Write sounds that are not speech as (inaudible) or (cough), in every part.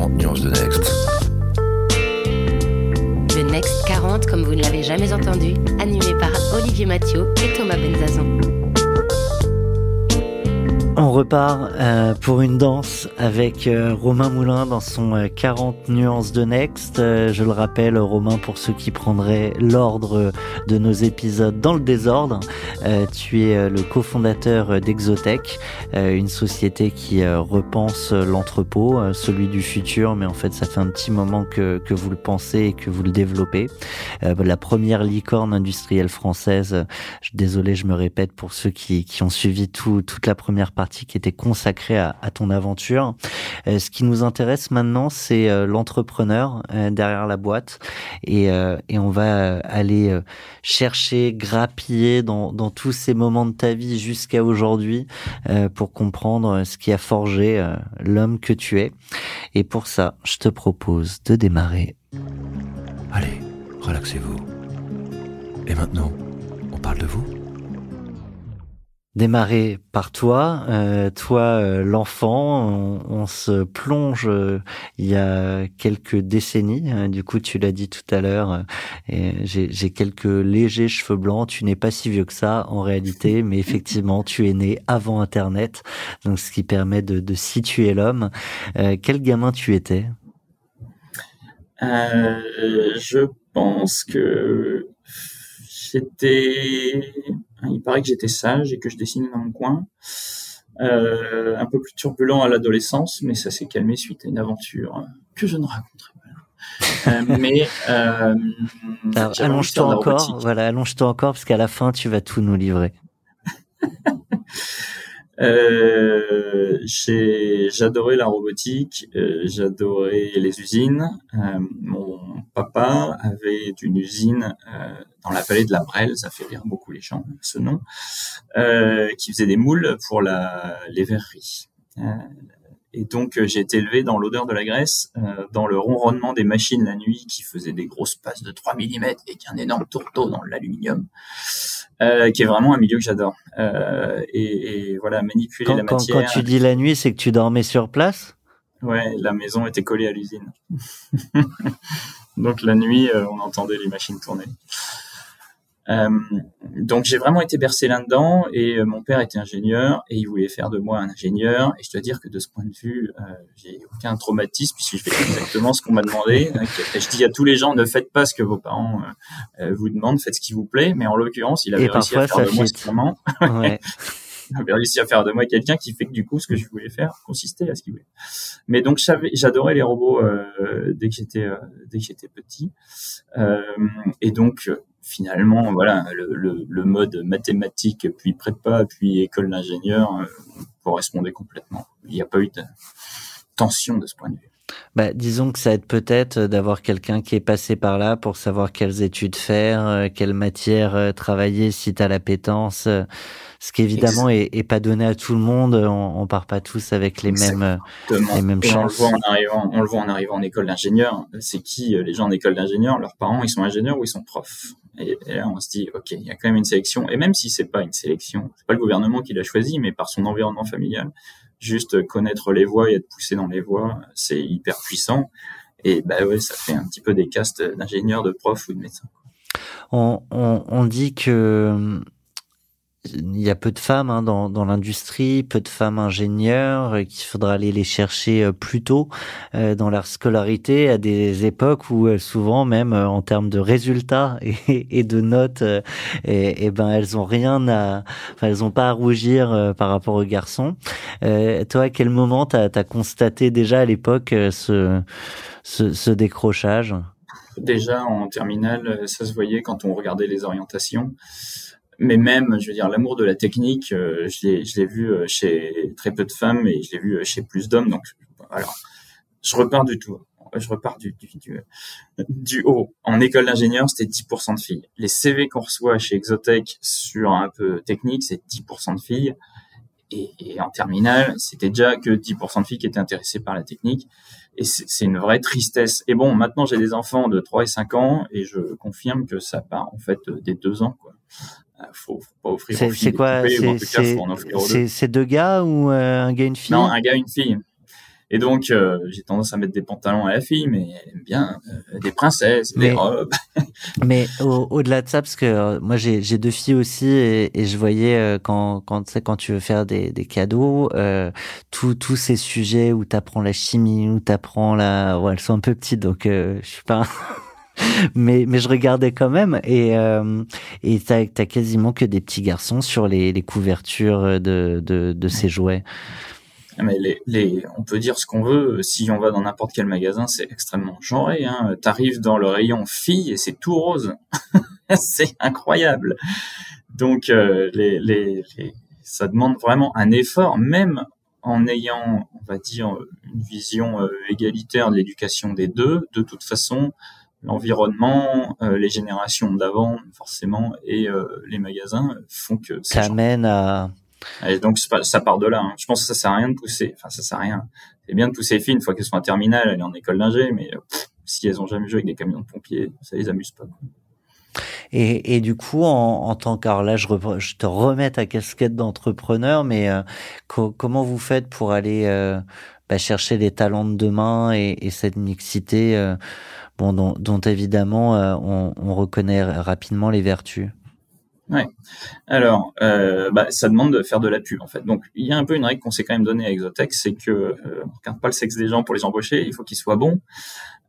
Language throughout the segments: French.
40 nuances de Next. Le Next 40 comme vous ne l'avez jamais entendu, animé par Olivier Mathieu et Thomas Benzazon. On repart euh, pour une danse avec euh, Romain Moulin dans son euh, 40 nuances de Next. Euh, je le rappelle, Romain, pour ceux qui prendraient l'ordre de nos épisodes dans le désordre, euh, tu es euh, le cofondateur d'Exotech, une société qui repense l'entrepôt, celui du futur, mais en fait ça fait un petit moment que, que vous le pensez et que vous le développez. La première licorne industrielle française, désolé je me répète pour ceux qui, qui ont suivi tout, toute la première partie qui était consacrée à, ton aventure. Euh, ce qui nous intéresse maintenant, c'est euh, l'entrepreneur euh, derrière la boîte et, on va aller chercher, grappiller dans, tous ces moments de ta vie jusqu'à aujourd'hui pour comprendre ce qui a forgé l'homme que tu es. Et pour ça, je te propose de démarrer. Allez, relaxez-vous. Et maintenant, on parle de vous Démarrer par toi, euh, toi euh, l'enfant, on, on se plonge euh, il y a quelques décennies. euh, du coup, tu l'as dit tout à l'heure, euh, j'ai j'ai quelques légers cheveux blancs. Tu n'es pas si vieux que ça en réalité, (laughs) mais effectivement, tu es né avant Internet, donc ce qui permet de, de situer l'homme. Euh, quel gamin tu étais? Euh, je pense que j'étais. Il paraît que j'étais sage et que je dessinais dans mon coin. Euh, un peu plus turbulent à l'adolescence, mais ça s'est calmé suite à une aventure que je ne raconterai pas. Euh, (laughs) mais euh, Allonge-toi encore, voilà, allonge-toi encore parce qu'à la fin, tu vas tout nous livrer. (laughs) Euh, j'adorais la robotique, euh, j'adorais les usines. Euh, mon papa avait une usine euh, dans la vallée de la Brelle, ça fait rire beaucoup les gens, ce nom, euh, qui faisait des moules pour la, les verreries. Et donc euh, j'ai été élevé dans l'odeur de la graisse, euh, dans le ronronnement des machines la nuit qui faisaient des grosses passes de 3 mm et qui un énorme tourteau dans l'aluminium, euh, qui est vraiment un milieu que j'adore. Euh, et, et voilà, manipuler Quand, la quand, matière. quand tu dis la nuit, c'est que tu dormais sur place? Ouais, la maison était collée à l'usine. (laughs) donc la nuit, on entendait les machines tourner. Euh, donc j'ai vraiment été bercé là-dedans et euh, mon père était ingénieur et il voulait faire de moi un ingénieur et je dois dire que de ce point de vue euh, j'ai aucun traumatisme puisque je fais exactement ce qu'on m'a demandé. Je dis à tous les gens ne faites pas ce que vos parents vous demandent, faites ce qui vous plaît mais en l'occurrence il avait Et réussi à faire de moi ce Ouais. (laughs) (laughs) avait réussi à faire de moi quelqu'un qui fait que du coup ce que je voulais faire consistait à ce qu'il voulait. Mais donc j'adorais les robots euh, dès que j'étais euh, dès que j'étais petit Euh, et donc finalement voilà le, mode mathématique puis prépa puis école d'ingénieur correspondait complètement. Il n'y a pas eu de tension de ce point de vue. Bah, disons que ça aide peut-être d'avoir quelqu'un qui est passé par là pour savoir quelles études faire, euh, quelle matière euh, travailler si t'as l'appétence. euh, Ce qui évidemment est, est pas donné à tout le monde. On, on part pas tous avec les mêmes. euh, les mêmes Et on le chances. voit en arrivant, on le voit en arrivant en école d'ingénieur. C'est qui euh, les gens en école d'ingénieur? Leurs parents, ils sont ingénieurs ou ils sont profs? Et, et là, on se dit, ok, il y a quand même une sélection. Et même si c'est pas une sélection, c'est pas le gouvernement qui l'a choisi, mais par son environnement familial, juste connaître les voies et être poussé dans les voies, c'est hyper puissant. Et bah ouais, ça fait un petit peu des castes d'ingénieurs, de profs ou de médecins. On, on, on dit que il y a peu de femmes hein, dans, dans l'industrie, peu de femmes ingénieurs, euh, qu'il faudra aller les chercher euh, plus tôt euh, dans leur scolarité, à des époques où euh, souvent même en termes de résultats (laughs) et, et de notes, et, et ben elles ont rien à, enfin elles ont pas à rougir par rapport aux garçons. Toi, à quel moment t'as as constaté déjà à l'époque ce, ce, ce décrochage? Déjà en terminale, ça se voyait quand on regardait les orientations. Mais même, je veux dire, l'amour de la technique, euh, je l'ai, vu euh, chez très peu de femmes et je l'ai vu euh, chez plus d'hommes. Donc, alors, je repars du tout. Je repars du, du haut. En école d'ingénieur, c'était 10% de filles. Les CV qu'on reçoit chez Exotech sur un peu technique, c'est 10% de filles. Et, et, en terminale, c'était déjà que 10% de filles qui étaient intéressées par la technique. Et c'est une vraie tristesse. Et bon, maintenant j'ai des enfants de 3 et 5 ans et je confirme que ça part en fait des 2 ans. Quoi. Euh, faut, faut pas offrir C'est quoi? C'est deux gars ou euh, un gars une fille? Non, un gars une fille. Et donc, euh, j'ai tendance à mettre des pantalons à la fille, mais elle aime bien euh, des princesses, des robes. (laughs) mais au-delà de ça, parce que euh, moi j'ai deux filles aussi, et, et je voyais quand quand quand tu veux faire des, des cadeaux, tous tous ces sujets où tu apprends la chimie, où tu apprends la, ouais, elles sont un peu petites, donc je suis pas. (laughs) mais mais je regardais quand même et euh, et t'as as quasiment que des petits garçons sur les, les couvertures de de, de ces jouets. Ah, mais les, les, on peut dire ce qu'on veut. Si on va dans n'importe quel magasin, c'est extrêmement genré. Hein. T'arrives dans le rayon filles et c'est tout rose. (laughs) c'est incroyable. Donc, euh, les, les, ça demande vraiment un effort, même en ayant, on va dire, une vision euh, égalitaire de l'éducation des deux. De toute façon, l'environnement, euh, les générations d'avant, forcément, et les magasins font que ça amène à et donc ça part de là. Hein. Je pense que ça sert à rien de pousser. Enfin, ça sert à rien. C'est bien de pousser les filles une fois qu'elles sont en terminale, elles sont en école d'ingé, mais si elles ont jamais joué avec des camions de pompiers, ça les amuse pas. Et, du coup, en, en tant que, là, je, te remets ta casquette d'entrepreneur, mais euh, comment vous faites pour aller euh, bah, chercher les talents de demain et, et cette mixité, euh, dont, évidemment on reconnaît rapidement les vertus? Ouais. Alors, euh, bah, ça demande de faire de la pub en fait. Donc, il y a un peu une règle qu'on s'est quand même donnée à Exotech, c'est que euh, on regarde pas le sexe des gens pour les embaucher, il faut qu'ils soient bons.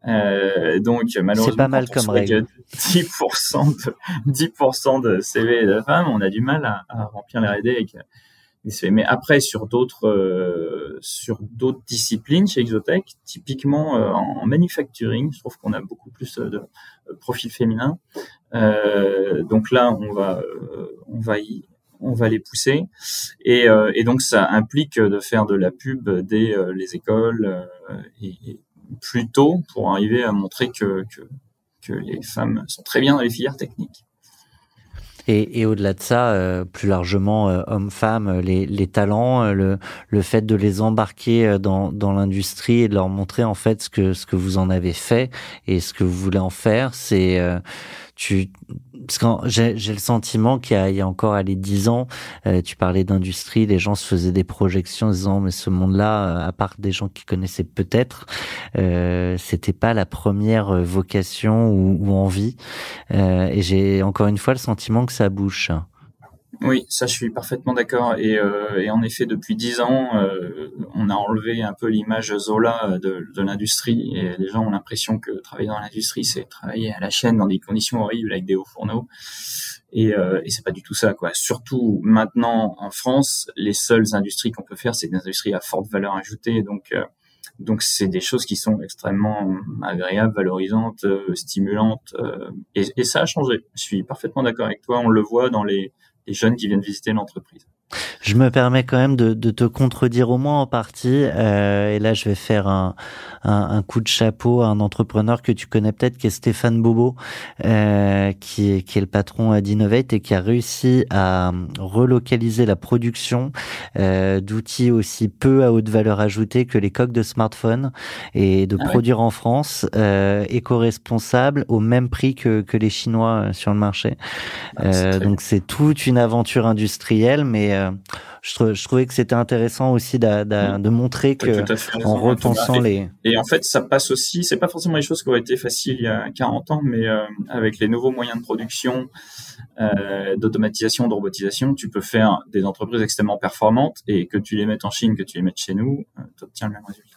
Euh, donc, malheureusement, c'est pas mal comme règle. 10% de 10% de CV de femmes, on a du mal à, à remplir les R&D avec mais après, sur d'autres euh, sur d'autres disciplines chez Exotech, typiquement euh, en manufacturing, je trouve qu'on a beaucoup plus de profils féminins. Donc là, on va on va y on va les pousser et, et donc ça implique de faire de la pub dès les écoles et, plus tôt pour arriver à montrer que, que les femmes sont très bien dans les filières techniques. Et, au-delà de ça, euh, plus largement, euh, hommes-femmes, euh, les, les, talents, le, le fait de les embarquer dans, dans l'industrie et de leur montrer en fait ce que, ce que vous en avez fait et ce que vous voulez en faire, c'est tu parce que j'ai, le sentiment qu'il y y a encore allez dix ans, euh, tu parlais d'industrie, les gens se faisaient des projections en disant mais ce monde-là, euh, à part des gens qui connaissaient peut-être, euh, c'était pas la première vocation ou, ou envie. Euh, et j'ai encore une fois le sentiment que ça bouge. Oui, ça je suis parfaitement d'accord. Et, euh, et, en effet, depuis dix ans, euh, on a enlevé un peu l'image Zola de, de l'industrie. Et les gens ont l'impression que travailler dans l'industrie, c'est travailler à la chaîne dans des conditions horribles avec des hauts fourneaux. Et, euh, et c'est pas du tout ça, quoi. Surtout maintenant en France, les seules industries qu'on peut faire, c'est des industries à forte valeur ajoutée. Donc euh, donc c'est des choses qui sont extrêmement agréables, valorisantes, euh, stimulantes, euh, et, et, ça a changé. Je suis parfaitement d'accord avec toi. On le voit dans les les jeunes qui viennent visiter l'entreprise. Je me permets quand même de, de te contredire au moins en partie. Euh, et là, je vais faire un, un, un, coup de chapeau à un entrepreneur que tu connais peut-être, qui est Stéphane Bobo, euh, qui, est, qui est le patron d'Innovate et qui a réussi à relocaliser la production euh, d'outils aussi peu à haute valeur ajoutée que les coques de smartphone et de ah produire en France éco-responsable au même prix que, que les Chinois sur le marché. Ah, donc c'est toute une aventure industrielle, mais euh, je, je, trouvais que c'était intéressant aussi de, montrer que en repensant les et en fait ça passe aussi c'est pas forcément les choses qui auraient été faciles il y a 40 ans mais euh, avec les nouveaux moyens de production euh, d'automatisation de robotisation tu peux faire des entreprises extrêmement performantes et que tu les mettes en Chine que tu les mettes chez nous tu obtiens le même résultat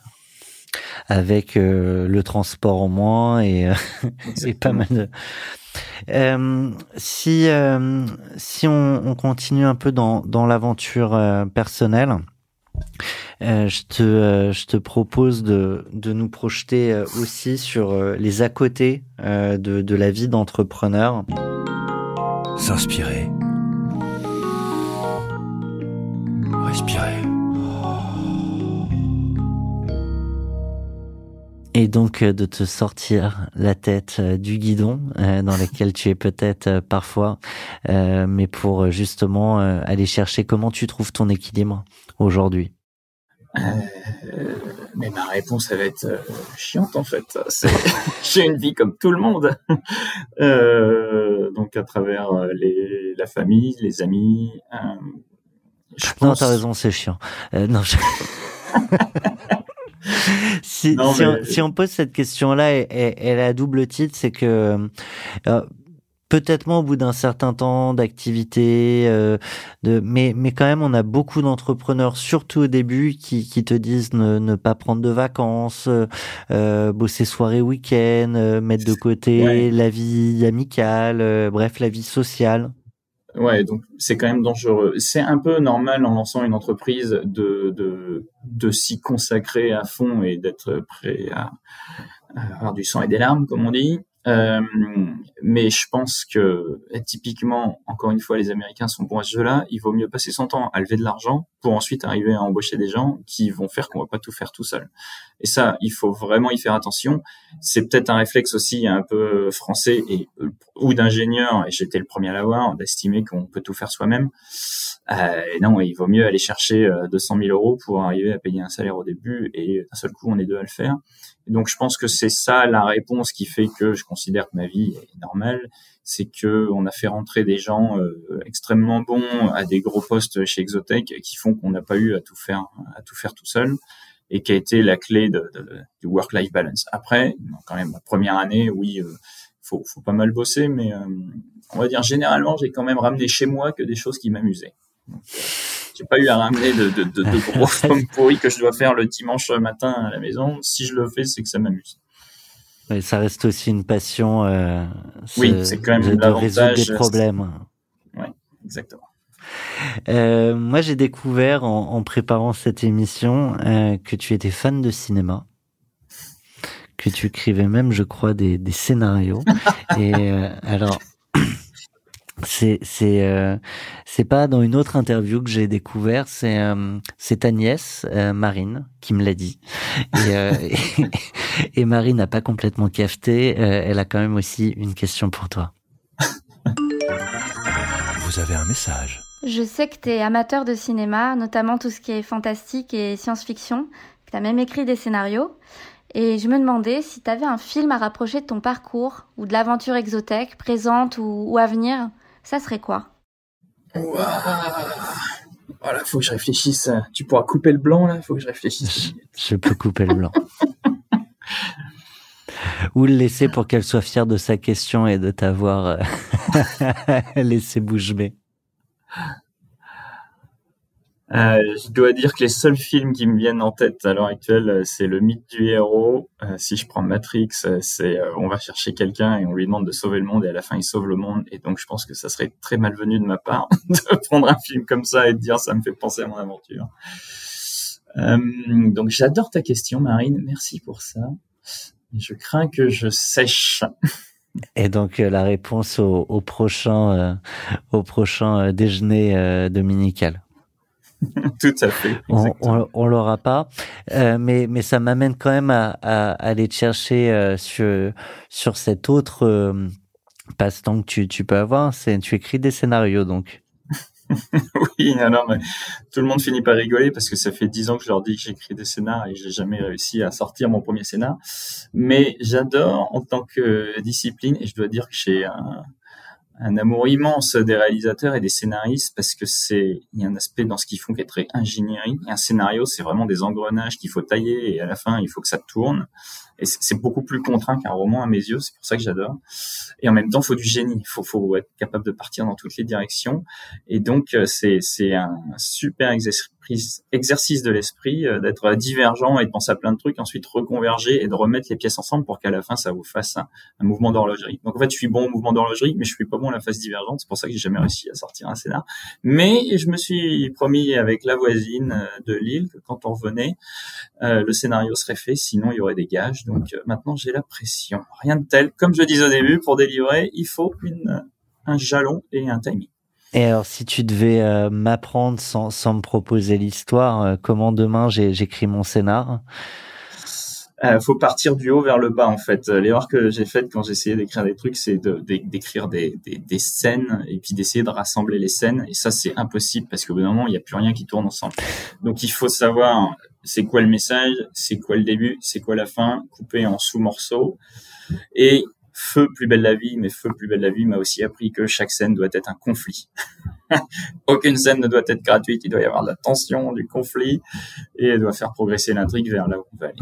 avec euh, le transport en moins et, euh, (laughs) et pas mal de euh, si euh, si on, on, continue un peu dans, dans l'aventure euh, personnelle, euh, je te je te propose de, de nous projeter aussi sur les à côté de, de la vie d'entrepreneur. S'inspirer. Respirer. Et donc de te sortir la tête du guidon dans lequel tu es peut-être parfois, mais pour justement aller chercher comment tu trouves ton équilibre aujourd'hui. Euh, mais ma réponse, elle va être euh, chiante en fait. (laughs) J'ai une vie comme tout le monde. Euh, donc à travers les, la famille, les amis. Je pense... Non, t'as raison, c'est chiant. non, (laughs) si, si, on, si, on, pose cette question-là, elle, a double titre, c'est que peut-être moins au bout d'un certain temps d'activité, euh, de, mais, mais quand même, on a beaucoup d'entrepreneurs, surtout au début, qui, qui te disent ne, ne pas prendre de vacances, euh, bosser soirée, week-end, euh, mettre de côté la vie amicale, euh, bref, la vie sociale. Ouais, donc c'est quand même dangereux. C'est un peu normal en lançant une entreprise de, de, de s'y consacrer à fond et d'être prêt à, avoir du sang et des larmes, comme on dit. Euh, mais je pense que typiquement, encore une fois, les Américains sont bons à ce jeu-là. Il vaut mieux passer son temps à lever de l'argent pour ensuite arriver à embaucher des gens qui vont faire qu'on va pas tout faire tout seul. Et ça, il faut vraiment y faire attention. C'est peut-être un réflexe aussi un peu français et ou d'ingénieur, et j'étais le premier à l'avoir, d'estimer qu'on peut tout faire soi-même. Euh, non, il vaut mieux aller chercher 200 euh, 000 euros pour arriver à payer un salaire au début et d'un seul coup on est deux à le faire. donc je pense que c'est ça la réponse qui fait que je considère que ma vie est normale, c'est que on a fait rentrer des gens euh, extrêmement bons à des gros postes chez Exotech qui font qu'on n'a pas eu à tout faire à tout faire tout seul et qui a été la clé de, de, du work-life balance. Après, quand même, la première année, oui, euh, faut, faut pas mal bosser, mais on va dire généralement, j'ai quand même ramené chez moi que des choses qui m'amusaient. Euh, j'ai pas eu à ramener de, de, de, de (laughs) gros pommes pourris que je dois faire le dimanche matin à la maison. Si je le fais, c'est que ça m'amuse. Ça reste aussi une passion. Euh, oui, c'est quand même de résoudre des problèmes. Oui, exactement. Euh, moi, j'ai découvert en, en, préparant cette émission euh, que tu étais fan de cinéma, que tu écrivais même, je crois, des, des scénarios. (laughs) Et alors, c'est c'est euh, c'est pas dans une autre interview que j'ai découvert c'est euh, c'est ta nièce euh, Marine qui me l'a dit. Et, (laughs) et, Marine n'a pas complètement cafeté elle a quand même aussi une question pour toi. Vous avez un message. Je sais que tu es amateur de cinéma notamment tout ce qui est fantastique et science-fiction que tu as même écrit des scénarios. Et je me demandais si tu avais un film à rapprocher de ton parcours ou de l'aventure exothèque présente ou, ou à venir ça serait quoi Voilà, faut que je réfléchisse. Tu pourras couper le blanc là, faut que je réfléchisse. (laughs) Je peux couper le blanc. Ou le laisser pour qu'elle soit fière de sa question et de t'avoir euh, (laughs) laissé bouche bée. Euh, je dois dire que les seuls films qui me viennent en tête à l'heure actuelle, euh, c'est le mythe du héros. Euh, si je prends Matrix, c'est on va chercher quelqu'un et on lui demande de sauver le monde et à la fin il sauve le monde. Et donc je pense que ça serait très malvenu de ma part (laughs) de prendre un film comme ça et de dire ça me fait penser à mon aventure. donc j'adore ta question, Marine. Merci pour ça. Je crains que je sèche. (laughs) Et donc la réponse au prochain, au prochain déjeuner dominical. (laughs) Tout à fait. On, on, l'aura pas, euh, mais mais ça m'amène quand même à, à, aller te chercher euh, sur sur cet autre euh, passe-temps que tu tu peux avoir. C'est tu écris des scénarios donc. (laughs) oui, non, non, mais tout le monde finit par rigoler parce que ça fait dix ans que je leur dis que j'écris des scénars et j'ai jamais réussi à sortir mon premier scénar. Mais j'adore en tant que discipline et je dois dire que j'ai un, un amour immense des réalisateurs et des scénaristes parce que c'est il y a un aspect dans ce qu'ils font qui est très ingénierie. un scénario, c'est vraiment des engrenages qu'il faut tailler et à la fin il faut que ça tourne. Et c'est beaucoup plus contraint qu'un roman à mes yeux. C'est pour ça que j'adore. Et en même temps, faut du génie. Faut, faut être capable de partir dans toutes les directions. Et donc euh, c'est c'est un super exercice exercice de l'esprit, euh, d'être divergent et de penser à plein de trucs, ensuite reconverger et de remettre les pièces ensemble pour qu'à la fin ça vous fasse un, mouvement d'horlogerie. Donc en fait, je suis bon au mouvement d'horlogerie, mais je suis pas bon à la phase divergente. C'est pour ça que j'ai jamais réussi à sortir un scénar. Mais je me suis promis avec la voisine euh, de Lille que quand on revenait, euh, le scénario serait fait, sinon il y aurait des gages. Donc maintenant j'ai la pression. Rien de tel. Comme je disais au début, pour délivrer, il faut une, un jalon et un timing. Et alors, si tu devais euh, m'apprendre sans, sans me proposer l'histoire, euh, comment demain j'écris mon scénar? Euh, faut partir du haut vers le bas en fait. L'erreur que j'ai faite quand j'essayais d'écrire des trucs, c'est d'écrire des, des, des, scènes et puis d'essayer de rassembler les scènes. Et ça, c'est impossible parce qu'au bout d'un moment, il n'y a plus rien qui tourne ensemble. Donc, il faut savoir c'est quoi le message, c'est quoi le début, c'est quoi la fin, couper en sous-morceaux. Et Feu, plus belle la vie, mais Feu, plus belle la vie m'a aussi appris que chaque scène doit être un conflit. (laughs) Aucune scène ne doit être gratuite, il doit y avoir de la tension, du conflit, et elle doit faire progresser l'intrigue vers là où on va aller.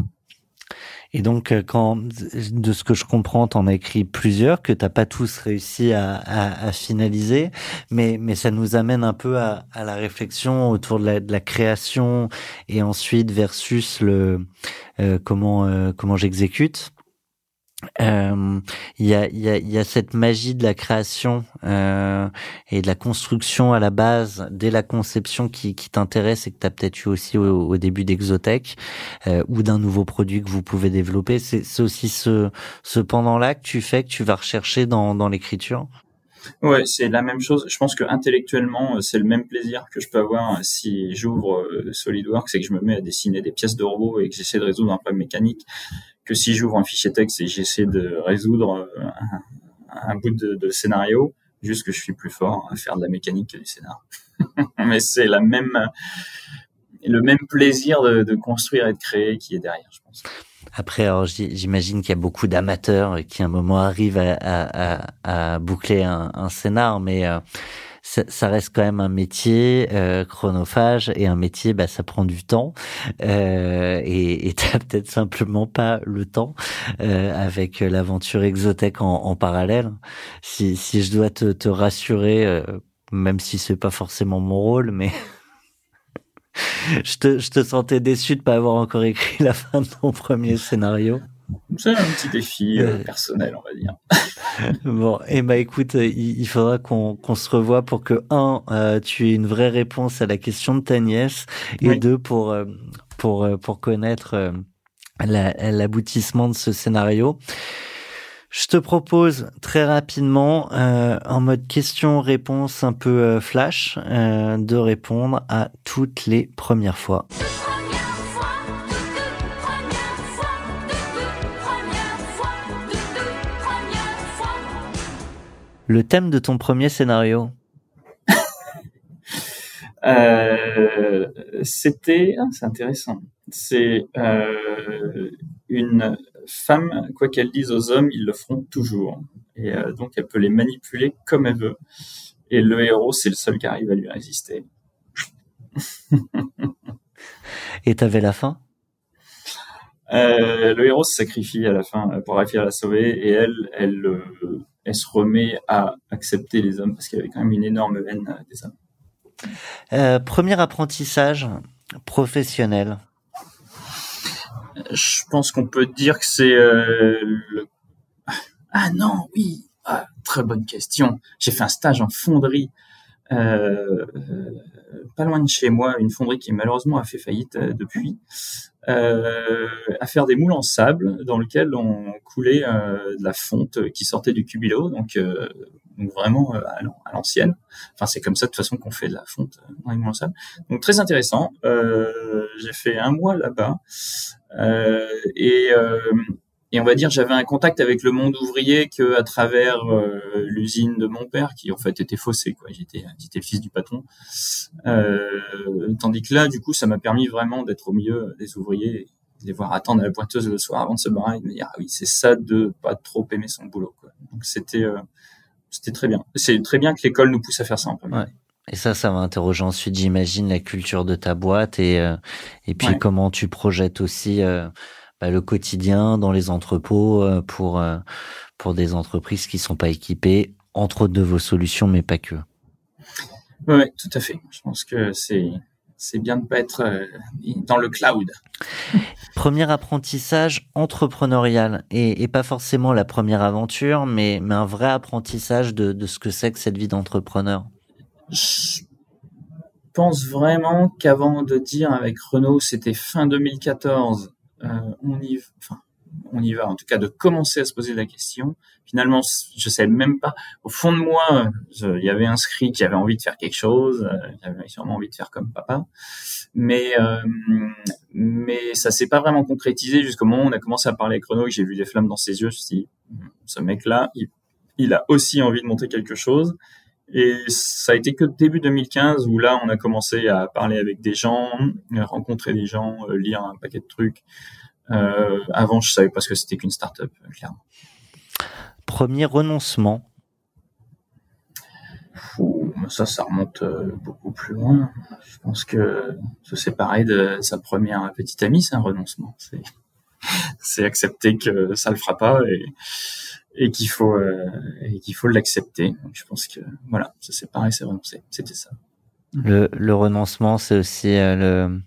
Et donc, euh, quand, de ce que je comprends, t'en as écrit plusieurs que t'as pas tous réussi à, à, à, finaliser, mais mais ça nous amène un peu à, à la réflexion autour de la, de la, création et ensuite versus le euh, comment euh, comment j'exécute. Euh, il y, a, y, a, y, a, cette magie de la création euh, et de la construction à la base, dès la conception qui, qui t'intéresse et que tu as peut-être eu aussi au, au début d'Exotech euh, ou d'un nouveau produit que vous pouvez développer. C'est aussi ce, ce pendant-là que tu fais, que tu vas rechercher dans, dans l'écriture? Ouais, c'est la même chose. Je pense que intellectuellement, euh, c'est le même plaisir que je peux avoir euh, si j'ouvre SolidWorks et que je me mets à dessiner des pièces de robots et que j'essaie de résoudre un problème mécanique, que si j'ouvre un fichier texte et j'essaie de résoudre un, bout de, scénario, juste que je suis plus fort à faire de la mécanique que du scénario. (laughs) Mais c'est la même, le même plaisir de, construire et de créer qui est derrière, je pense. Après, j'imagine qu'il y a beaucoup d'amateurs qui, à un moment, arrivent à, boucler un, un, scénar, mais euh, ça, ça, reste quand même un métier euh, chronophage et un métier, bah, ça prend du temps euh, et (laughs) t'as peut-être simplement pas le temps euh, avec l'aventure exotech en, en, parallèle. Si, si je dois te, te rassurer, euh, même si c'est pas forcément mon rôle, mais (laughs) je, te, je te sentais déçu de pas avoir encore écrit la fin de ton premier scénario. C'est un petit défi euh, personnel, on va dire. (laughs) bon, et eh ben, écoute, il, faudra qu'on qu'on se revoie pour que un, euh, tu aies une vraie réponse à la question de ta nièce, et deux pour euh, pour pour connaître l'aboutissement de ce scénario. Je te propose très rapidement, euh, en mode question-réponse un peu euh, flash, euh, de répondre à toutes les premières fois. Le thème de ton premier scénario? (laughs) C'était, ah, c'est intéressant. C'est une femme, quoi qu'elle dise aux hommes, ils le feront toujours. Et euh, donc, elle peut les manipuler comme elle veut. Et le héros, c'est le seul qui arrive à lui résister. (laughs) Et t'avais la fin? Euh, Le héros se sacrifie à la fin pour arriver à la sauver. Et elle, elle, euh, elle se remet à accepter les hommes parce qu'elle avait quand même une énorme haine des hommes. premier apprentissage professionnel je pense qu'on peut dire que c'est euh, le... Ah non, oui, ah, très bonne question. J'ai fait un stage en fonderie, euh, pas loin de chez moi, une fonderie qui malheureusement a fait faillite euh, depuis, euh, à faire des moules en sable dans lequel on coulait euh, de la fonte qui sortait du cubilo, donc, donc vraiment à l'ancienne. Enfin, c'est comme ça de toute façon qu'on fait de la fonte dans les moules en sable. Donc très intéressant. J'ai fait un mois là-bas. Euh, et, euh, et on va dire j'avais un contact avec le monde ouvrier que à travers euh, l'usine de mon père qui en fait était faussée quoi. J'étais j'étais le fils du patron. Euh, tandis que là du coup ça m'a permis vraiment d'être au milieu des ouvriers de les voir attendre à la pointeuse le soir avant de se barrer et de me dire ah oui c'est ça de pas trop aimer son boulot quoi. Donc c'était c'était très bien. C'est très bien que l'école nous pousse à faire ça en premier. Ouais. Et ça, ça va interroger ensuite, j'imagine, la culture de ta boîte et euh, et puis comment tu projettes aussi euh, bah, le quotidien dans les entrepôts euh, pour pour des entreprises qui sont pas équipées, entre autres de vos solutions, mais pas que. Oui, tout à fait. Je pense que c'est c'est bien de pas être dans le cloud. (laughs) Premier apprentissage entrepreneurial et, et, pas forcément la première aventure, mais, mais un vrai apprentissage de, de ce que c'est que cette vie d'entrepreneur je pense vraiment qu'avant de dire avec Renault, c'était fin 2014, euh, on y, enfin, on y va. En tout cas, de commencer à se poser la question. Finalement, je sais même pas. Au fond de moi, il y avait inscrit qui avait envie de faire quelque chose. J'avais sûrement envie de faire comme papa, mais mais ça s'est pas vraiment concrétisé jusqu'au moment où on a commencé à parler avec Renaud et que j'ai vu des flammes dans ses yeux. Je me suis dit, ce mec-là, il, il a aussi envie de monter quelque chose. Et ça a été que début 2015 où là, on a commencé à parler avec des gens, rencontrer des gens, euh, lire un paquet de trucs. Euh, avant, je savais pas ce que c'était qu'une startup, clairement. Premier renoncement. ça, ça remonte euh, beaucoup plus loin. Je pense que se séparer de sa première petite amie, c'est un renoncement. C'est (laughs) accepter que ça le fera pas et, et qu'il faut euh, et qu'il faut l'accepter. Je pense que voilà, ça c'est pareil, c'est renoncer. C'était ça. Le, le renoncement, c'est aussi euh, le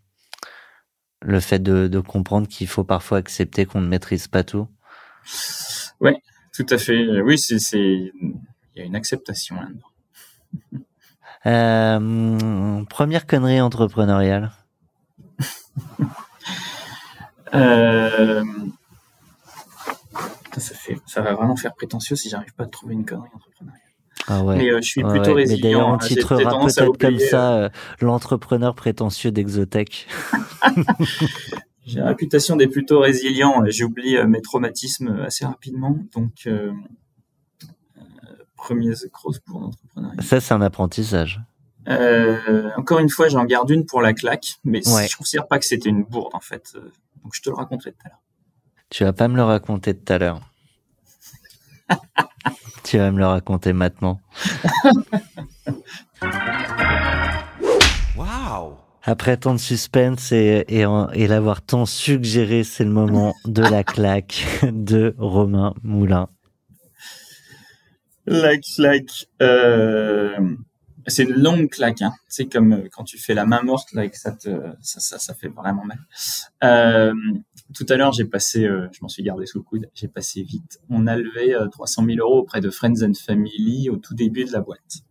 le fait de, de comprendre qu'il faut parfois accepter qu'on ne maîtrise pas tout. Oui, tout à fait. Oui, c'est c'est il y a une acceptation là-dedans. (laughs) Euh, première connerie entrepreneuriale. euh, ça, fait, ça va vraiment faire prétentieux si j'arrive pas à trouver une connerie entrepreneuriale. Ah ouais. Mais euh, je suis plutôt ouais. résilient. Mais d'ailleurs, on titrera peut-être comme ça euh, l'entrepreneur prétentieux d'Exotech. J'ai la réputation d'être plutôt résilient. J'oublie euh, mes traumatismes assez rapidement. Donc, euh, euh, premier cross pour l'entrepreneuriat. Ça, c'est un apprentissage. Euh, encore une fois, j'en garde une pour la claque, mais Ouais. je considère pas que c'était une bourde en fait. Euh, Donc, je te le raconterai tout à l'heure. Tu vas pas me le raconter tout à l'heure. (laughs) tu vas me le raconter maintenant. Waouh Après tant de suspense et, et l'avoir tant suggéré, c'est le moment de la claque de Romain Moulin. La claque, euh, c'est une longue claque. Hein. C'est comme euh, quand tu fais la main morte, là, et que ça te, ça, ça, ça fait vraiment mal. Euh, tout à l'heure, j'ai passé, euh, je m'en suis gardé sous le coude, j'ai passé vite. On a levé euh, 300 000 euros auprès de Friends and Family au tout début de la boîte.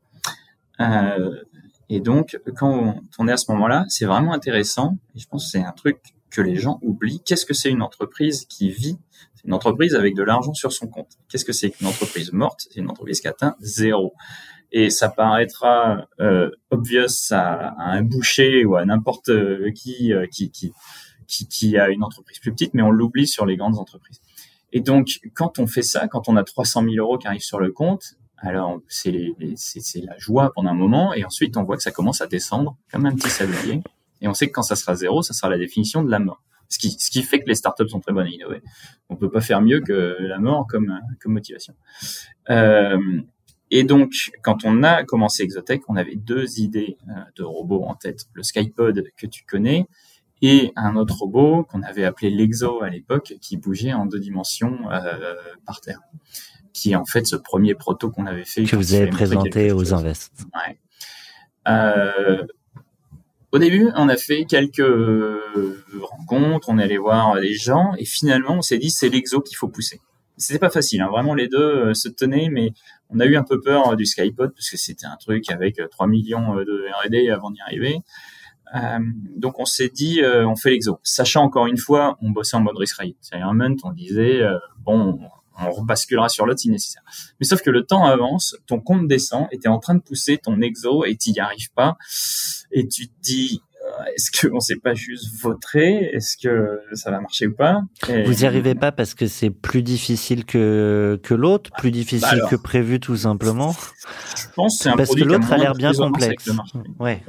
Euh, et donc, quand on est à ce moment-là, c'est vraiment intéressant. Et je pense que c'est un truc que les gens oublient. Qu'est-ce que c'est une entreprise qui vit? C'est une entreprise avec de l'argent sur son compte. Qu'est-ce que c'est qu'une entreprise morte? C'est une entreprise qui atteint zéro. Et ça paraîtra euh, obvious à, un boucher ou à n'importe qui, qui a une entreprise plus petite, mais on l'oublie sur les grandes entreprises. Et donc, quand on fait ça, quand on a 300 000 euros qui arrivent sur le compte, alors c'est la joie pendant un moment, et ensuite on voit que ça commence à descendre comme un petit sablier. Et on sait que quand ça sera zéro, ça sera la définition de la mort. Ce qui, fait que les startups sont très bonnes à innover. On peut pas faire mieux que la mort comme, comme motivation. Euh, et donc, quand on a commencé Exotech, on avait deux idées euh, de robots en tête. Le Skypod que tu connais et un autre robot qu'on avait appelé l'Exo à l'époque, qui bougeait en deux dimensions euh, par terre. Qui est en fait ce premier proto qu'on avait fait. Que vous avez présenté aux invests. Ouais. Euh, au début, on a fait quelques rencontres, on est allé voir les gens, et finalement, on s'est dit c'est l'exo qu'il faut pousser. C'était pas facile, hein. vraiment les deux euh, se tenaient, mais on a eu un peu peur du Skypod parce que c'était un truc avec euh, 3 millions de R&D avant d'y arriver. Euh, donc on s'est dit euh, on fait l'exo, sachant encore une fois, on bossait en mode risk retirement, on disait euh, bon, on rebasculera sur l'autre si nécessaire. Mais sauf que le temps avance, ton compte descend et tu es en train de pousser ton exo et tu n'y arrives pas. Et tu te dis, est-ce qu'on s'est pas juste vautré? Est-ce que ça va marcher ou pas? Et- Vous y arrivez pas parce que c'est plus difficile que, que l'autre, plus difficile Bah alors. que prévu tout simplement. Je pense que c'est un Parce que produit l'autre a l'air bien complexe. Ouais.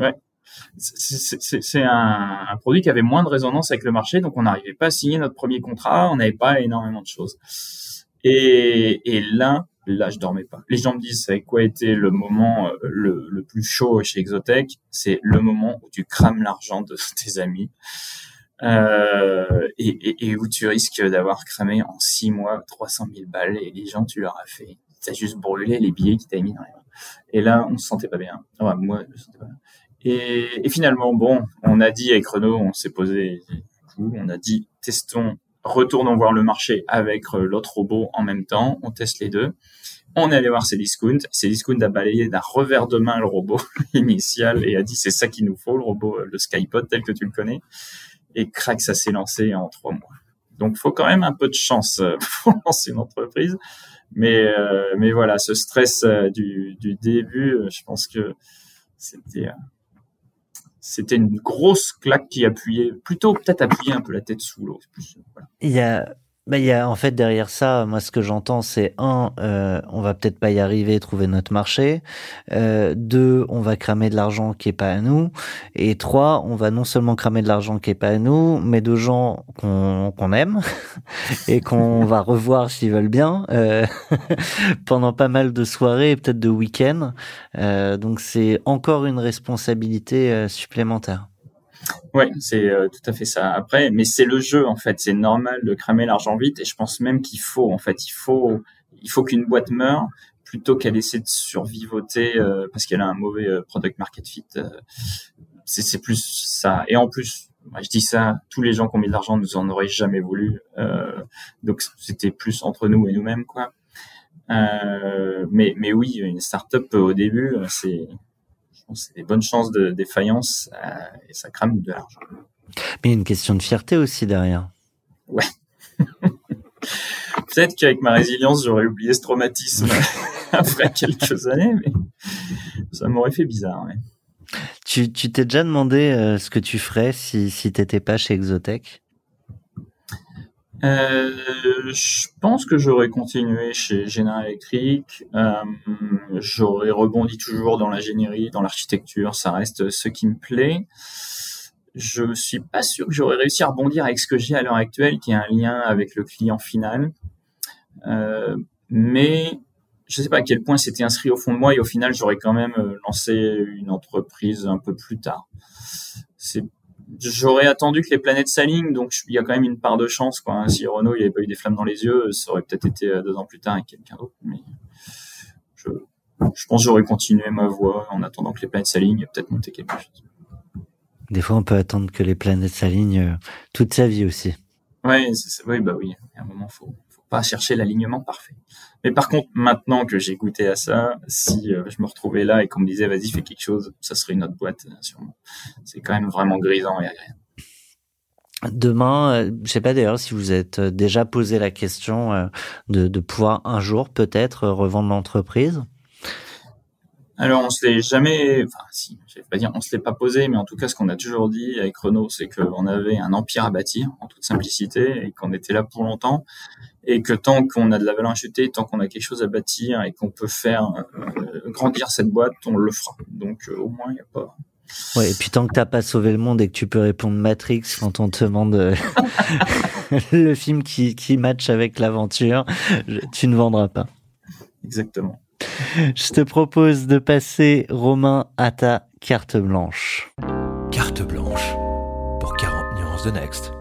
C'est- un, produit qui avait moins de résonance avec le marché, donc on n'arrivait pas à signer notre premier contrat, on n'avait pas énormément de choses. Et, là, là, je dormais pas. Les gens me disent, c'est quoi était le moment euh, le, plus chaud chez Exotech? C'est le moment où tu crames l'argent de (laughs) tes amis euh, et, où tu risques d'avoir cramé en six mois 300 000 balles et les gens, tu leur as fait, t'as juste brûlé les billets qui t'avaient mis dans les mains. Et là, on se sentait pas bien. Moi, je me sentais pas bien. Et, et finalement, bon, on a dit avec Renault, on s'est posé, on a dit, testons, retournons voir le marché avec euh, l'autre robot en même temps, on teste les deux. On est allé voir Cdiscount. Cdiscount a balayé d'un revers de main le robot (laughs) initial et a dit c'est ça qu'il nous faut, le robot, euh, le Skypod tel que tu le connais. Et crac, ça s'est lancé en trois mois. Donc, faut quand même un peu de chance (laughs) pour lancer une entreprise. Mais, mais voilà, ce stress du, du début, je pense que c'était c'était une grosse claque qui appuyait, plutôt peut-être appuyer un peu la tête sous l'eau. Bah, il y a en fait derrière ça, moi ce que j'entends c'est un, euh, on va peut-être pas y arriver, trouver notre marché. Euh, deux, on va cramer de l'argent qui est pas à nous. Et trois, on va non seulement cramer de l'argent qui est pas à nous, mais de gens qu'on qu'on aime (laughs) et qu'on (laughs) va revoir s'ils veulent bien euh, (laughs) pendant pas mal de soirées et peut-être de week-ends. Euh, donc c'est encore une responsabilité euh, supplémentaire. Oui, c'est euh, tout à fait ça. Après, mais c'est le jeu en fait. C'est normal de cramer l'argent vite et je pense même qu'il faut en fait, il faut, il faut qu'une boîte meure plutôt qu'elle essaie de survivoter euh, parce qu'elle a un mauvais euh, product market fit. c'est plus ça. Et en plus, je dis ça, tous les gens qui ont mis de l'argent nous en auraient jamais voulu. donc c'était plus entre nous et nous-mêmes quoi. mais mais oui, une startup au début, c'est c'est des bonnes chances de défaillance euh, et ça crame de l'argent. Mais il y a une question de fierté aussi derrière. Ouais. (laughs) Peut-être qu'avec ma résilience, j'aurais oublié ce traumatisme (laughs) après quelques années, mais ça m'aurait fait bizarre. Tu t'es déjà demandé euh, ce que tu ferais si, si tu n'étais pas chez Exotech? Euh, je pense que j'aurais continué chez Général Electric. Euh, j'aurais rebondi toujours dans l'ingénierie, dans l'architecture. Ça reste ce qui me plaît. Je suis pas sûr que j'aurais réussi à rebondir avec ce que j'ai à l'heure actuelle, qui est un lien avec le client final. Euh, mais je sais pas à quel point c'était inscrit au fond de moi et au final j'aurais quand même lancé une entreprise un peu plus tard. C'est j'aurais attendu que les planètes s'alignent, donc il y a quand même une part de chance. Quoi. Si Renault il avait pas eu des flammes dans les yeux, ça aurait peut-être été euh, deux ans plus tard avec quelqu'un d'autre. Mais je, je pense que j'aurais continué ma voie en attendant que les planètes s'alignent et peut-être monter quelque chose. Des fois, on peut attendre que les planètes s'alignent euh, toute sa vie aussi. Ouais, oui, bah oui. À un moment, faut pas chercher l'alignement parfait. Mais par contre, maintenant que j'ai goûté à ça, si euh, je me retrouvais là et qu'on me disait vas-y fais quelque chose, ça serait une autre boîte euh, sûrement. C'est quand même vraiment grisant et agréable. Demain, euh, je sais pas d'ailleurs si vous êtes déjà posé la question de, de pouvoir un jour peut-être revendre l'entreprise. Alors, on se l'est jamais, enfin, si, je vais pas dire, on se l'est pas posé, mais en tout cas, ce qu'on a toujours dit avec Renault, c'est qu'on avait un empire à bâtir, en toute simplicité, et qu'on était là pour longtemps, et que tant qu'on a de la valeur achetée, tant qu'on a quelque chose à bâtir et qu'on peut faire euh, grandir cette boîte, on le fera. Donc, euh, au moins, il n'y a pas. Ouais, et puis tant que t'as pas sauvé le monde et que tu peux répondre Matrix quand on te demande euh, (laughs) le film qui, qui match avec l'aventure, tu ne vendras pas. Exactement. Je te propose de passer, Romain, à ta carte blanche. Carte blanche pour 40 nuances de Next.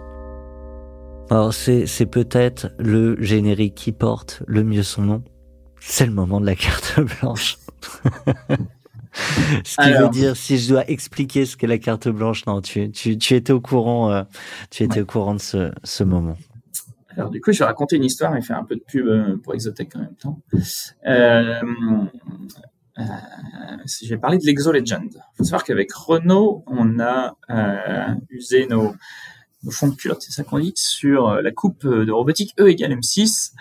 Alors c'est, c'est peut-être le générique qui porte le mieux son nom. C'est le moment de la carte (laughs) blanche. (laughs) ce qui veut dire, si je dois expliquer ce qu'est la carte blanche, non, tu, tu, tu étais au courant, euh, tu étais au courant de ce, ce moment. Alors du coup, je vais raconter une histoire et faire un peu de pub euh, pour Exotech en même temps. Euh, euh, je vais parler de l'Exo Legend. Il faut savoir qu'avec Renault, on a usé nos, nos fonds de culotte, c'est ça qu'on dit, sur euh, la coupe de robotique E égale M6,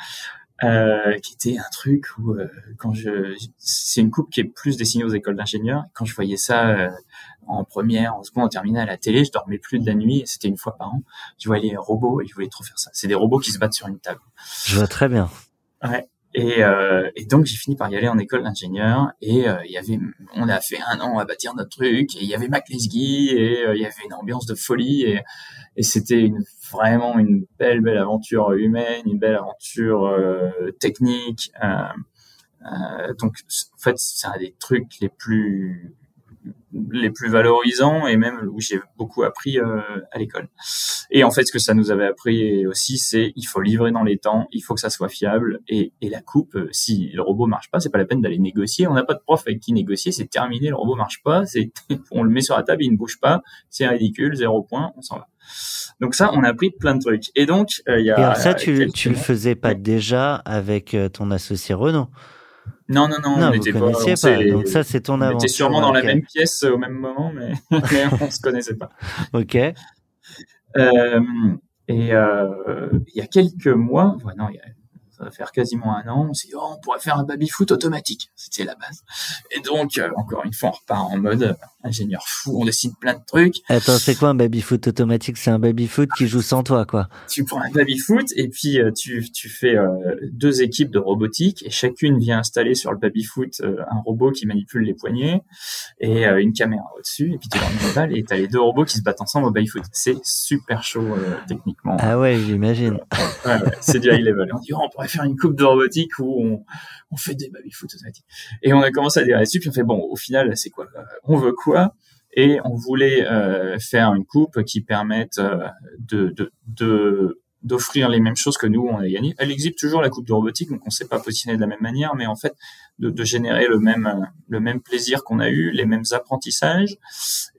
euh, qui était un truc où quand je, c'est une coupe qui est plus destinée aux écoles d'ingénieurs. Quand je voyais ça en première, en seconde, en terminale à la télé, je dormais plus de la nuit, c'était une fois par an. Je voyais les robots et je voulais trop faire ça. C'est des robots qui se battent sur une table. Je vois très bien. Ouais. Et, euh, et donc j'ai fini par y aller en école d'ingénieur et euh, il y avait, on a fait un an à bâtir notre truc et il y avait Mac et euh, il y avait une ambiance de folie et, et c'était une, vraiment une belle belle aventure humaine, une belle aventure euh, technique. donc en fait c'est un des trucs les plus les plus valorisants et même où j'ai beaucoup appris euh, à l'école. Et en fait, ce que ça nous avait appris aussi, c'est il faut livrer dans les temps, il faut que ça soit fiable et, et la coupe, euh, si le robot marche pas, c'est pas la peine d'aller négocier. On n'a pas de prof avec qui négocier, c'est terminé, le robot marche pas, c'est (laughs) on le met sur la table, il ne bouge pas, c'est ridicule, zéro point, on s'en va. Donc ça, on a appris plein de trucs. Et donc, euh, il y a. Et alors ça, tu, tu le faisais pas déjà avec ton associé Renault non, non, non, non on vous connaissiez pas. pas. Donc ça, c'est ton aventure. On était sûrement dans la même pièce au même moment, mais, (laughs) mais on se connaissait pas. ok. Euh, Et euh, il y a quelques mois, ouais, non, il y a ça va faire quasiment un an, on s'est dit, oh, on pourrait faire un baby-foot automatique. C'était la base. Et donc, euh, encore une fois, on repart en mode ingénieur fou, on décide plein de trucs. Attends, c'est quoi un baby-foot automatique? C'est un baby-foot qui joue sans toi, quoi. Tu prends un baby-foot et puis euh, tu, tu fais deux équipes de robotique et chacune vient installer sur le baby-foot un robot qui manipule les poignets et une caméra au-dessus et puis tu leur mets une balle et t'as les deux robots qui se battent ensemble au baby-foot. C'est super chaud techniquement. Ah ouais, j'imagine. ouais, c'est du high level. On dit, oh, on pourrait faire une coupe de robotique où on, on fait des baby-foot automatiques. Et on a commencé à dire dessus, puis on fait bon, au final, c'est quoi? On veut quoi? Et on voulait euh, faire une coupe qui permette euh, de, de, d'offrir les mêmes choses que nous on a gagné. Elle existe toujours la coupe de robotique, donc on ne sait pas positionner de la même manière, mais en fait de, générer le même le même plaisir qu'on a eu, les mêmes apprentissages,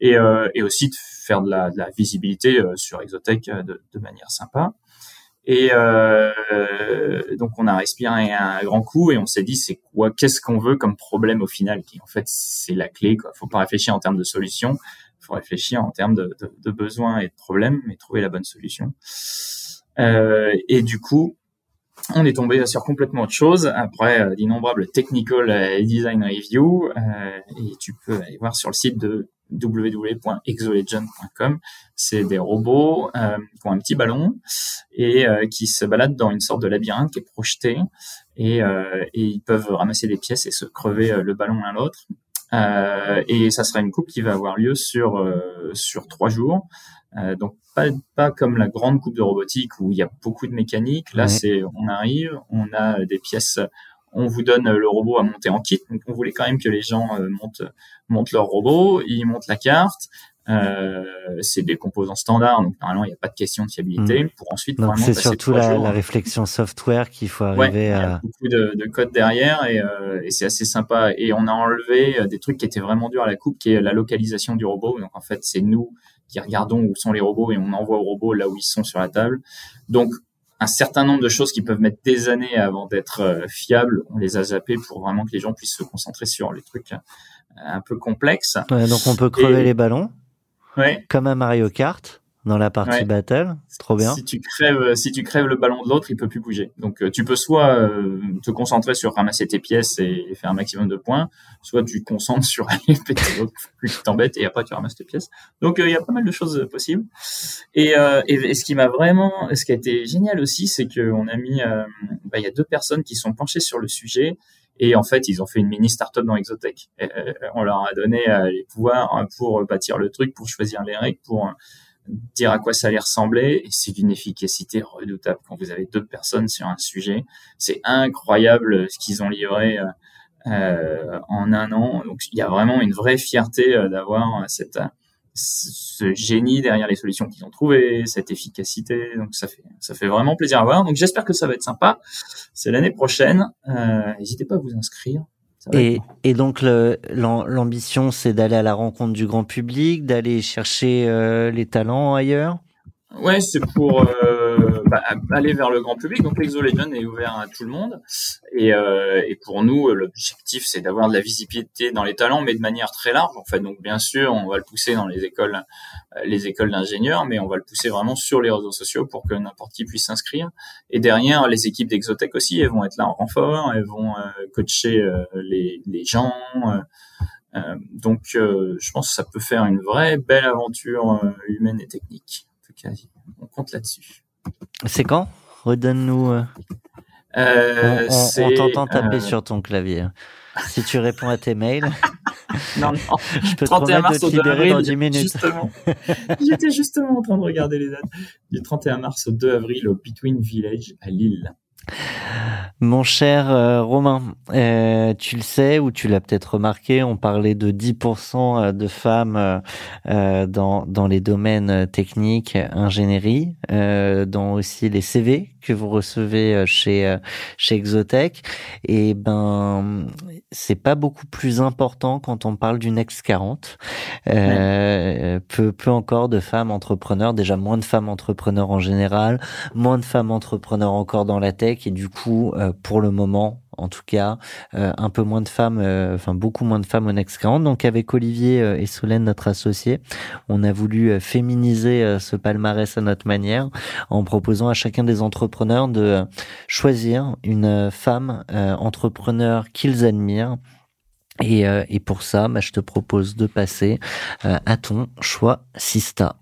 et, euh, et aussi de faire de la, visibilité euh, sur Exotech de manière sympa. Et euh, donc on a respiré un grand coup et on s'est dit c'est quoi, qu'est-ce qu'on veut comme problème au final qui en fait c'est la clé. Quoi. Faut pas réfléchir en termes de solution, faut réfléchir en termes de, de, de besoins et de problèmes, mais trouver la bonne solution. Euh, et du coup, on est tombé sur complètement autre chose après euh, d'innombrables technical design review. Euh, et tu peux aller voir sur le site de www.exolegend.com. C'est des robots euh, qui ont un petit ballon et euh, qui se baladent dans une sorte de labyrinthe qui est projeté et, euh, et ils peuvent ramasser des pièces et se crever euh, le ballon l'un l'autre. Et ça sera une coupe qui va avoir lieu sur sur trois jours. donc pas pas comme la grande coupe de robotique où il y a beaucoup de mécanique. Là, c'est on arrive, on a des pièces on vous donne le robot à monter en kit. Donc on voulait quand même que les gens euh, montent, montent leur robot, ils montent la carte. Euh, c'est des composants standards, donc normalement il n'y a pas de question de fiabilité. Mm. Pour ensuite donc c'est surtout la, la, réflexion software qu'il faut arriver à. Il y a beaucoup de, de code derrière et, euh, et c'est assez sympa. Et on a enlevé euh, des trucs qui étaient vraiment durs à la coupe, qui est la localisation du robot. Donc en fait c'est nous qui regardons où sont les robots et on envoie au robot là où ils sont sur la table. Donc un certain nombre de choses qui peuvent mettre des années avant d'être euh, fiables, on les a zappées pour vraiment que les gens puissent se concentrer sur les trucs euh, un peu complexes. donc on peut crever les ballons, comme un Mario Kart dans la partie battle. Trop bien. Si tu crèves, euh, si tu crèves le ballon de l'autre, il peut plus bouger. Donc euh, tu peux soit euh, te concentrer sur ramasser tes pièces et faire un maximum de points, soit tu te concentres sur aller (laughs) péter l'autre, plus tu t'embêtes et après tu ramasses tes pièces. Donc il y a pas mal de choses possibles. Et, et, ce qui m'a vraiment, ce qui a été génial aussi, c'est qu'on a mis, bah, il y a deux personnes qui sont penchées sur le sujet. Et en fait, ils ont fait une mini startup dans Exotech. on leur a donné les pouvoirs pour bâtir le truc, pour choisir les règles, pour dire à quoi ça allait ressembler et c'est d'une efficacité redoutable quand vous avez deux personnes sur un sujet. C'est incroyable ce qu'ils ont livré euh, euh en un an. Donc il y a vraiment une vraie fierté euh, d'avoir cette ce génie derrière les solutions qu'ils ont trouvées, cette efficacité. Donc ça fait ça fait vraiment plaisir à voir. Donc j'espère que ça va être sympa. C'est l'année prochaine. Euh, N'hésitez pas à vous inscrire. Et, et, donc l'ambition, c'est d'aller à la rencontre du grand public, d'aller chercher euh, les talents ailleurs? Ouais, c'est pour euh, aller vers le grand public. Donc l'Exo Legend est ouvert à tout le monde. Et, euh, et pour nous, l'objectif, c'est d'avoir de la visibilité dans les talents, mais de manière très large. En fait, donc bien sûr, on va le pousser dans les écoles, euh, les écoles d'ingénieurs, mais on va le pousser vraiment sur les réseaux sociaux pour que n'importe qui puisse s'inscrire. Et derrière, les équipes d'Exotech aussi, elles vont être là en renfort, elles vont euh, coacher euh, les, les gens. donc, je pense que ça peut faire une vraie belle aventure humaine et technique on compte là-dessus. C'est quand? Redonne-nous. Euh... Euh, on, t'entend taper euh, sur ton clavier. Si tu réponds à tes mails. (laughs) non, non. (laughs) Je peux 31 te mars de libérer dans 10 minutes. Justement. (laughs) J'étais justement en train de regarder les dates. Du 31 mars au 2 avril au Between Village à Lille. Mon cher euh, Romain, euh, tu le sais ou tu l'as peut-être remarqué, on parlait de 10% euh, de femmes dans, dans les domaines techniques, ingénierie, dans aussi les CV que vous recevez chez chez Exotech. Et ben, c'est pas beaucoup plus important quand on parle d'une ex 40. peu peu encore de femmes entrepreneurs, déjà moins de femmes entrepreneurs en général, moins de femmes entrepreneurs encore dans la tech et du coup, euh, pour le moment, en tout cas, un peu moins de femmes, enfin beaucoup moins de femmes au Next 40. Donc avec Olivier et Solène, notre associé, on a voulu féminiser ce palmarès à notre manière en proposant à chacun des entrepreneurs de choisir une femme entrepreneur qu'ils admirent et, euh, pour ça, bah, je te propose de passer euh, à ton choix Sista.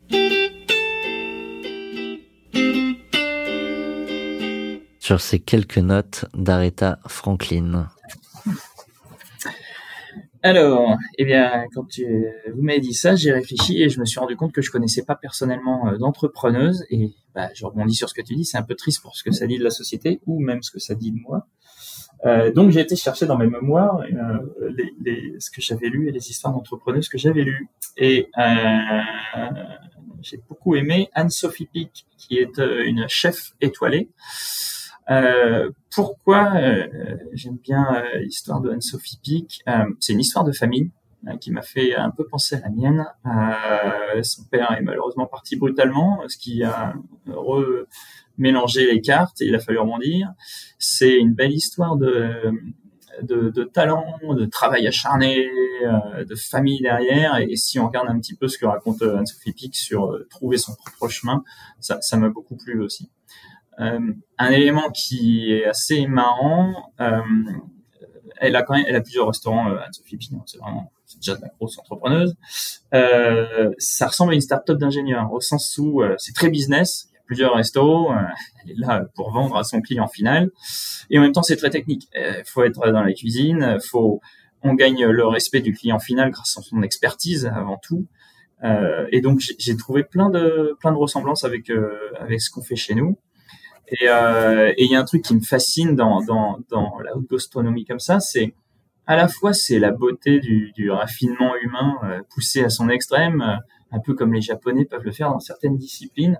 Sur ces quelques notes d'Aretha Franklin. Alors, eh bien, quand tu, vous m'avez dit ça, j'ai réfléchi et je me suis rendu compte que je connaissais pas personnellement euh, d'entrepreneuse et bah, je rebondis sur ce que tu dis. C'est un peu triste pour ce que ça dit de la société ou même ce que ça dit de moi. Euh, donc j'ai été chercher dans mes mémoires euh, ce que j'avais lu et les histoires d'entrepreneuses que j'avais lues. Et j'ai beaucoup aimé Anne-Sophie Pic, qui est une chef étoilée. Euh, pourquoi j'aime bien l'histoire de Anne-Sophie Pic C'est une histoire de famille qui m'a fait un peu penser à la mienne. son père est malheureusement parti brutalement, ce qui a re mélanger les cartes et il a fallu rebondir. C'est une belle histoire de, de, de, talent, de travail acharné, euh, de famille derrière. Et, si on regarde un petit peu ce que raconte euh, Anne-Sophie Pic sur euh, trouver son propre chemin, ça m'a beaucoup plu aussi. Un élément qui est assez marrant, a même, elle a plusieurs restaurants, Anne-Sophie Pic, hein, c'est vraiment déjà de la grosse entrepreneuse. ça ressemble à une start-up d'ingénieur, au sens où c'est très business, plusieurs restos. Euh, elle est là pour vendre à son client final. Et en même temps, c'est très technique. Il euh, faut être dans la cuisine. Faut, on gagne le respect du client final grâce à son expertise avant tout. Euh, et donc, j'ai trouvé plein de ressemblances avec ce qu'on fait chez nous. Et il y a un truc qui me fascine dans la haute gastronomie comme ça, c'est à la fois c'est la beauté du, raffinement humain poussé à son extrême, un peu comme les Japonais peuvent le faire dans certaines disciplines,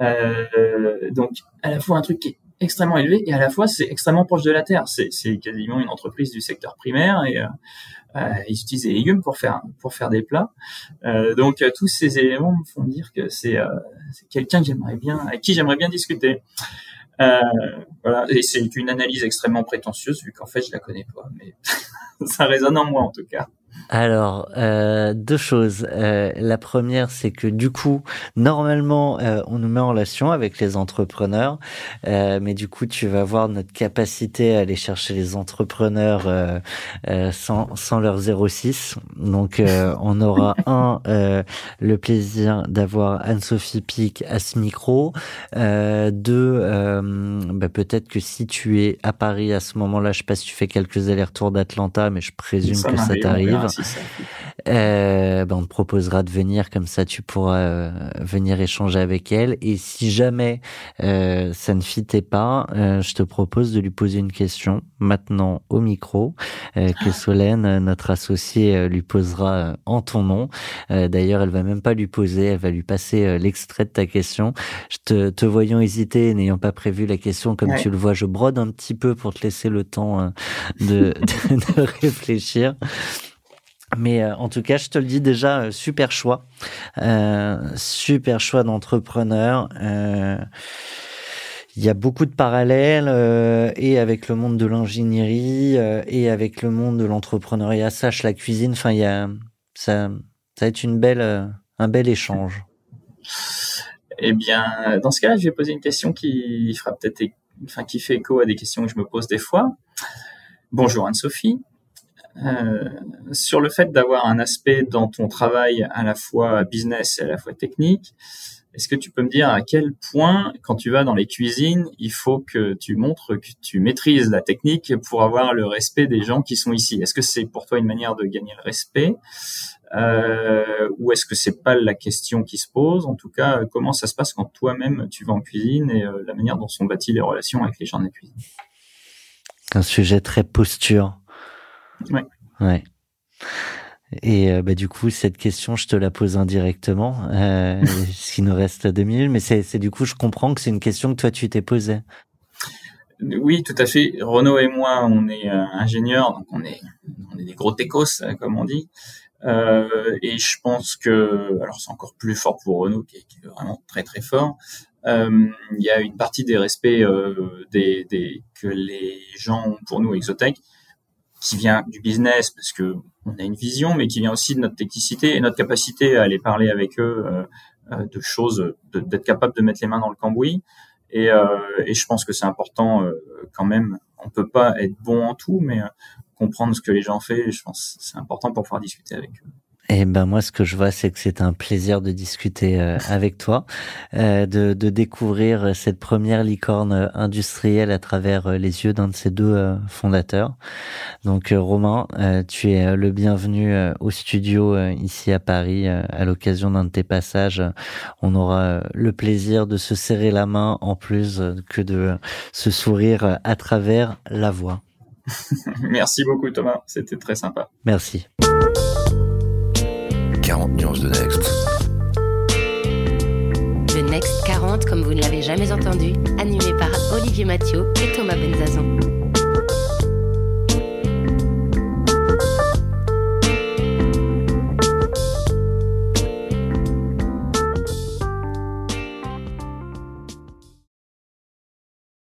euh, donc à la fois un truc qui est extrêmement élevé et à la fois c'est extrêmement proche de la terre. C'est, quasiment une entreprise du secteur primaire euh, euh ils utilisent des légumes pour faire pour faire des plats. Euh, donc tous ces éléments me font dire que c'est, c'est quelqu'un que j'aimerais bien, avec qui j'aimerais bien discuter. voilà, et c'est une analyse extrêmement prétentieuse vu qu'en fait je la connais pas, mais (laughs) ça résonne en moi en tout cas. Alors, euh, deux choses. Euh, la première, c'est que du coup, normalement, euh, on nous met en relation avec les entrepreneurs, euh, mais du coup, tu vas voir notre capacité à aller chercher les entrepreneurs euh, sans, sans leur 06. Donc, (laughs) on aura un, le plaisir d'avoir Anne-Sophie Pic à ce micro. deux, bah, peut-être que si tu es à Paris à ce moment-là, je sais pas si tu fais quelques allers-retours d'Atlanta, mais je présume que ça t'arrive. Euh, ben on te proposera de venir comme ça, tu pourras euh, venir échanger avec elle. Et si jamais euh, ça ne fitait pas, euh, je te propose de lui poser une question maintenant au micro que ah. Solène, notre associée, lui posera en ton nom. D'ailleurs, elle va même pas lui poser, elle va lui passer l'extrait de ta question. Je te, te voyant hésiter, n'ayant pas prévu la question, comme tu le vois, je brode un petit peu pour te laisser le temps de, (laughs) de, de réfléchir. Mais euh, en tout cas, je te le dis déjà, euh, super choix, euh, super choix d'entrepreneur. il y a beaucoup de parallèles et avec le monde de l'ingénierie et avec le monde de l'entrepreneuriat. Sache la cuisine. Enfin, il y a ça, ça va être une belle, un bel échange. Eh bien, dans ce cas-là, je vais poser une question qui fera peut-être, enfin, qui fait écho à des questions que je me pose des fois. Bonjour Anne-Sophie. Euh, sur le fait d'avoir un aspect dans ton travail à la fois business et à la fois technique. Est-ce que tu peux me dire à quel point, quand tu vas dans les cuisines, il faut que tu montres que tu maîtrises la technique pour avoir le respect des gens qui sont ici? Est-ce que c'est pour toi une manière de gagner le respect euh, ou est-ce que c'est pas la question qui se pose? En tout cas, comment ça se passe quand toi-même tu vas en cuisine et euh, la manière dont sont bâties les relations avec les gens de la cuisine? Un sujet très posture. Ouais. Ouais. Et euh, bah, du coup, cette question, je te la pose indirectement, euh, (laughs) ce qui nous reste deux minutes, mais c'est du coup, je comprends que c'est une question que toi, tu t'es posée. Oui, tout à fait. Renaud et moi, on est euh, ingénieurs, donc on est, on est des gros techos, comme on dit. Euh, et je pense que, alors c'est encore plus fort pour Renaud, qui est, qui est, vraiment très très fort. il y a une partie des respects des, des, que les gens ont pour nous Exotech qui vient du business parce que on a une vision, mais qui vient aussi de notre technicité et notre capacité à aller parler avec eux de choses, d'être capable de mettre les mains dans le cambouis. Et, et je pense que c'est important quand même. On peut pas être bon en tout, mais comprendre ce que les gens font, je pense c'est important pour pouvoir discuter avec eux. Et ben moi, ce que je vois, c'est que c'est un plaisir de discuter euh, avec toi, euh, de, de, découvrir cette première licorne industrielle à travers euh, les yeux d'un de ces deux fondateurs. Donc Romain, tu es le bienvenu au studio ici à Paris à l'occasion d'un de tes passages. On aura le plaisir de se serrer la main en plus que de se sourire à travers la voix. (laughs) Merci beaucoup Thomas, c'était très sympa. Merci. 40 nuances de Next. Le Next 40, comme vous ne l'avez jamais entendu, animé par Olivier Mathieu et Thomas Benzazon.